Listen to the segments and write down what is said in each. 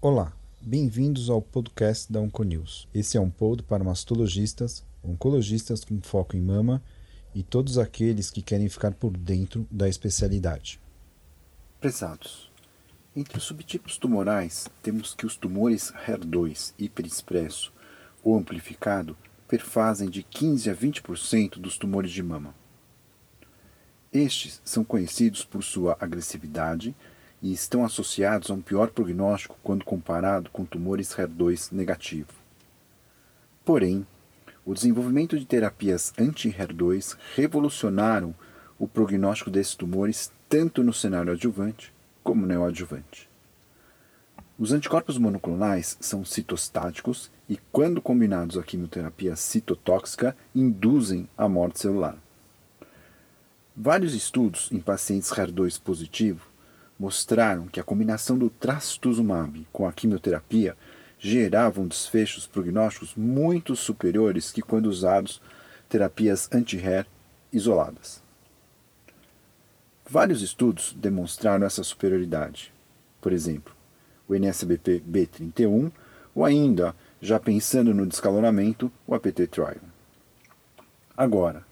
Olá, bem-vindos ao podcast da Onconews. Esse é um pod para mastologistas, oncologistas com foco em mama e todos aqueles que querem ficar por dentro da especialidade. Prezados, entre os subtipos tumorais, temos que os tumores HER2 hiperexpresso ou amplificado perfazem de 15 a 20% dos tumores de mama. Estes são conhecidos por sua agressividade e estão associados a um pior prognóstico quando comparado com tumores HER2 negativo. Porém, o desenvolvimento de terapias anti-HER2 revolucionaram o prognóstico desses tumores tanto no cenário adjuvante como neoadjuvante. Os anticorpos monoclonais são citostáticos e, quando combinados à quimioterapia citotóxica, induzem a morte celular. Vários estudos em pacientes HER2 positivo mostraram que a combinação do trastuzumab com a quimioterapia geravam desfechos prognósticos muito superiores que quando usados terapias anti-HER isoladas. Vários estudos demonstraram essa superioridade. Por exemplo, o NSBP B31 ou ainda, já pensando no descalonamento, o APT Trial. Agora,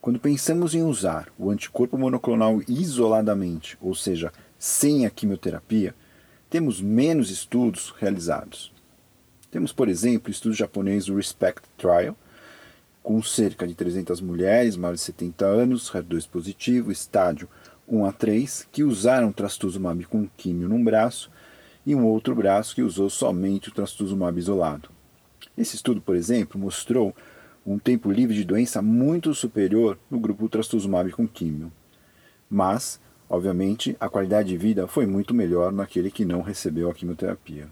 quando pensamos em usar o anticorpo monoclonal isoladamente, ou seja, sem a quimioterapia, temos menos estudos realizados. Temos, por exemplo, o estudo japonês do RESPECT Trial, com cerca de 300 mulheres maiores de 70 anos, HER2 positivo, estádio 1 a 3, que usaram trastuzumab com químio num braço e um outro braço que usou somente o trastuzumab isolado. Esse estudo, por exemplo, mostrou um tempo livre de doença muito superior no grupo trastuzumab com químio. Mas, obviamente, a qualidade de vida foi muito melhor naquele que não recebeu a quimioterapia.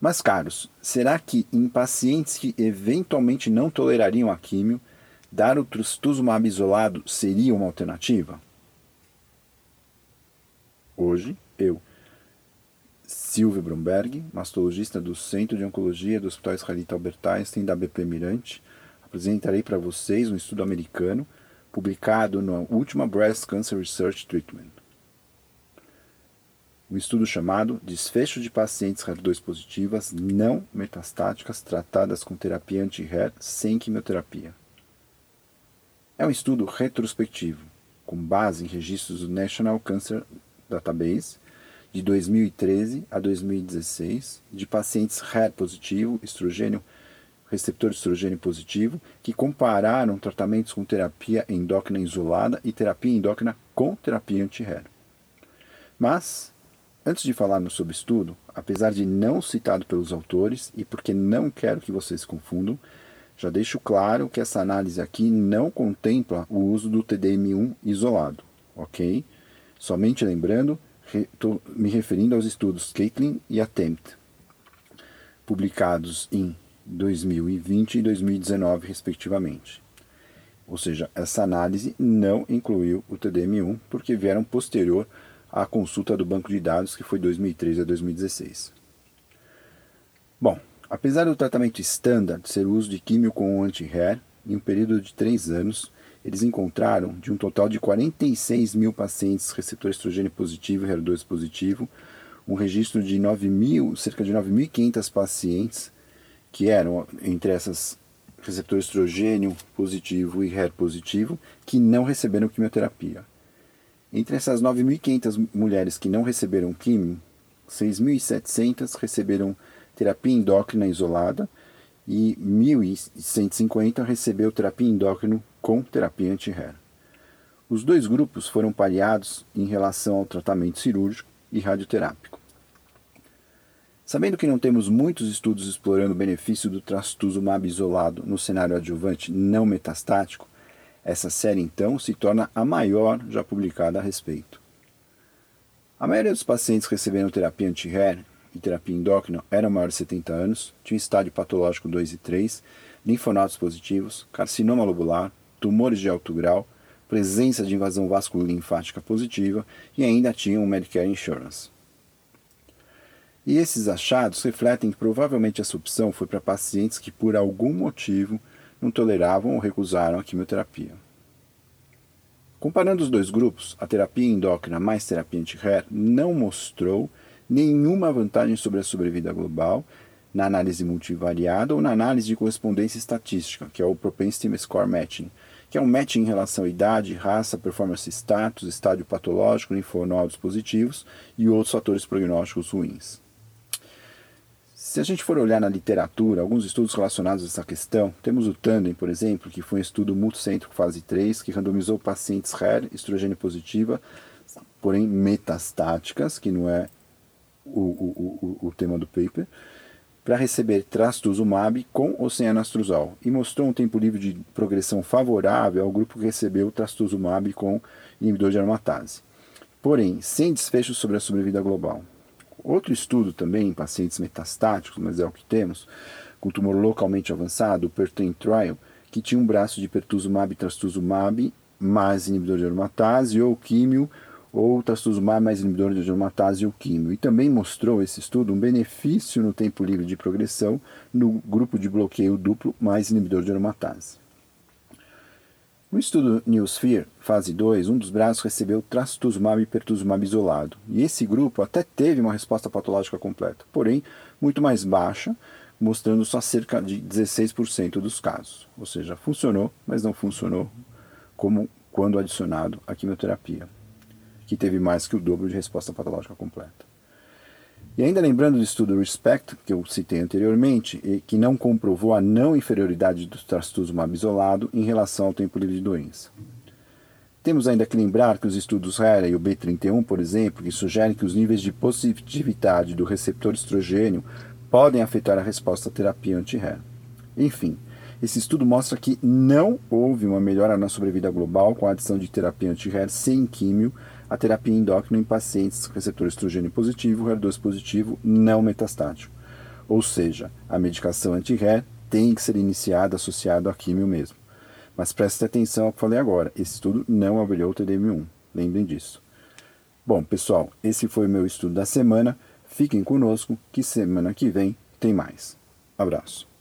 Mas, caros, será que em pacientes que eventualmente não tolerariam a químio, dar o trastuzumab isolado seria uma alternativa? Hoje, eu, Silvio Bromberg, mastologista do Centro de Oncologia do Hospital Israelita Albert Einstein da BP Mirante, apresentarei para vocês um estudo americano publicado na última Breast Cancer Research Treatment um estudo chamado Desfecho de pacientes HER2 positivas não metastáticas tratadas com terapia anti-HER sem quimioterapia. É um estudo retrospectivo, com base em registros do National Cancer Database de 2013 a 2016 de pacientes HER positivo, estrogênio, receptor estrogênio positivo, que compararam tratamentos com terapia endócrina isolada e terapia endócrina com terapia anti-HER. Mas Antes de falarmos sobre estudo, apesar de não citado pelos autores e porque não quero que vocês confundam, já deixo claro que essa análise aqui não contempla o uso do TDM1 isolado, ok? Somente lembrando, estou me referindo aos estudos Caitlin e Attempt, publicados em 2020 e 2019, respectivamente. Ou seja, essa análise não incluiu o TDM1 porque vieram posterior a consulta do banco de dados, que foi 2013 a 2016. Bom, apesar do tratamento standard ser o uso de químio com anti-HER, em um período de 3 anos, eles encontraram, de um total de 46 mil pacientes receptor estrogênio positivo e HER2 positivo, um registro de 9 mil, cerca de 9.500 pacientes que eram, entre essas receptor estrogênio positivo e HER positivo, que não receberam quimioterapia. Entre essas 9.500 mulheres que não receberam químio, 6.700 receberam terapia endócrina isolada e 1.150 recebeu terapia endócrina com terapia anti-HER. Os dois grupos foram pareados em relação ao tratamento cirúrgico e radioterápico. Sabendo que não temos muitos estudos explorando o benefício do trastuzumab isolado no cenário adjuvante não metastático, essa série, então, se torna a maior já publicada a respeito. A maioria dos pacientes recebendo terapia anti-HER e terapia endócrina eram maiores de 70 anos, tinham estádio patológico 2 e 3, linfonodos positivos, carcinoma lobular, tumores de alto grau, presença de invasão vasculolinfática positiva e ainda tinham Medicare Insurance. E esses achados refletem que provavelmente essa opção foi para pacientes que, por algum motivo, não toleravam ou recusaram a quimioterapia. Comparando os dois grupos, a terapia endócrina mais terapia anti-HER não mostrou nenhuma vantagem sobre a sobrevida global na análise multivariada ou na análise de correspondência estatística, que é o Propensity Score Matching, que é um matching em relação à idade, raça, performance status, estádio patológico, linfonodos positivos e outros fatores prognósticos ruins. Se a gente for olhar na literatura, alguns estudos relacionados a essa questão, temos o Tandem, por exemplo, que foi um estudo multicêntrico fase 3, que randomizou pacientes HER, estrogênio positiva, porém metastáticas, que não é o, o, o, o tema do paper, para receber trastuzumab com ou sem anastrozol e mostrou um tempo livre de progressão favorável ao grupo que recebeu trastuzumab com inibidor de aromatase. Porém, sem desfecho sobre a sobrevida global. Outro estudo também em pacientes metastáticos, mas é o que temos, com tumor localmente avançado, o PERTEN Trial, que tinha um braço de pertuzumab e trastuzumab mais inibidor de aromatase ou químio ou trastuzumab mais inibidor de aromatase ou químio. E também mostrou esse estudo um benefício no tempo livre de progressão no grupo de bloqueio duplo mais inibidor de aromatase. No estudo Newsphere, fase 2, um dos braços recebeu trastuzumab e pertuzumab isolado. E esse grupo até teve uma resposta patológica completa, porém muito mais baixa, mostrando só cerca de 16% dos casos. Ou seja, funcionou, mas não funcionou como quando adicionado à quimioterapia que teve mais que o dobro de resposta patológica completa. E ainda lembrando do estudo RESPECT, que eu citei anteriormente, e que não comprovou a não inferioridade do trastuzumab isolado em relação ao tempo livre de doença. Temos ainda que lembrar que os estudos HERA e o B31, por exemplo, que sugerem que os níveis de positividade do receptor estrogênio podem afetar a resposta à terapia anti-HER. Enfim, esse estudo mostra que não houve uma melhora na sobrevida global com a adição de terapia anti-HER sem químio a terapia endócrina em pacientes receptor estrogênio positivo, HER2 positivo, não metastático. Ou seja, a medicação anti-HER tem que ser iniciada associada à químio mesmo. Mas preste atenção ao que falei agora, esse estudo não avaliou o TDM1, lembrem disso. Bom, pessoal, esse foi o meu estudo da semana. Fiquem conosco, que semana que vem tem mais. Abraço.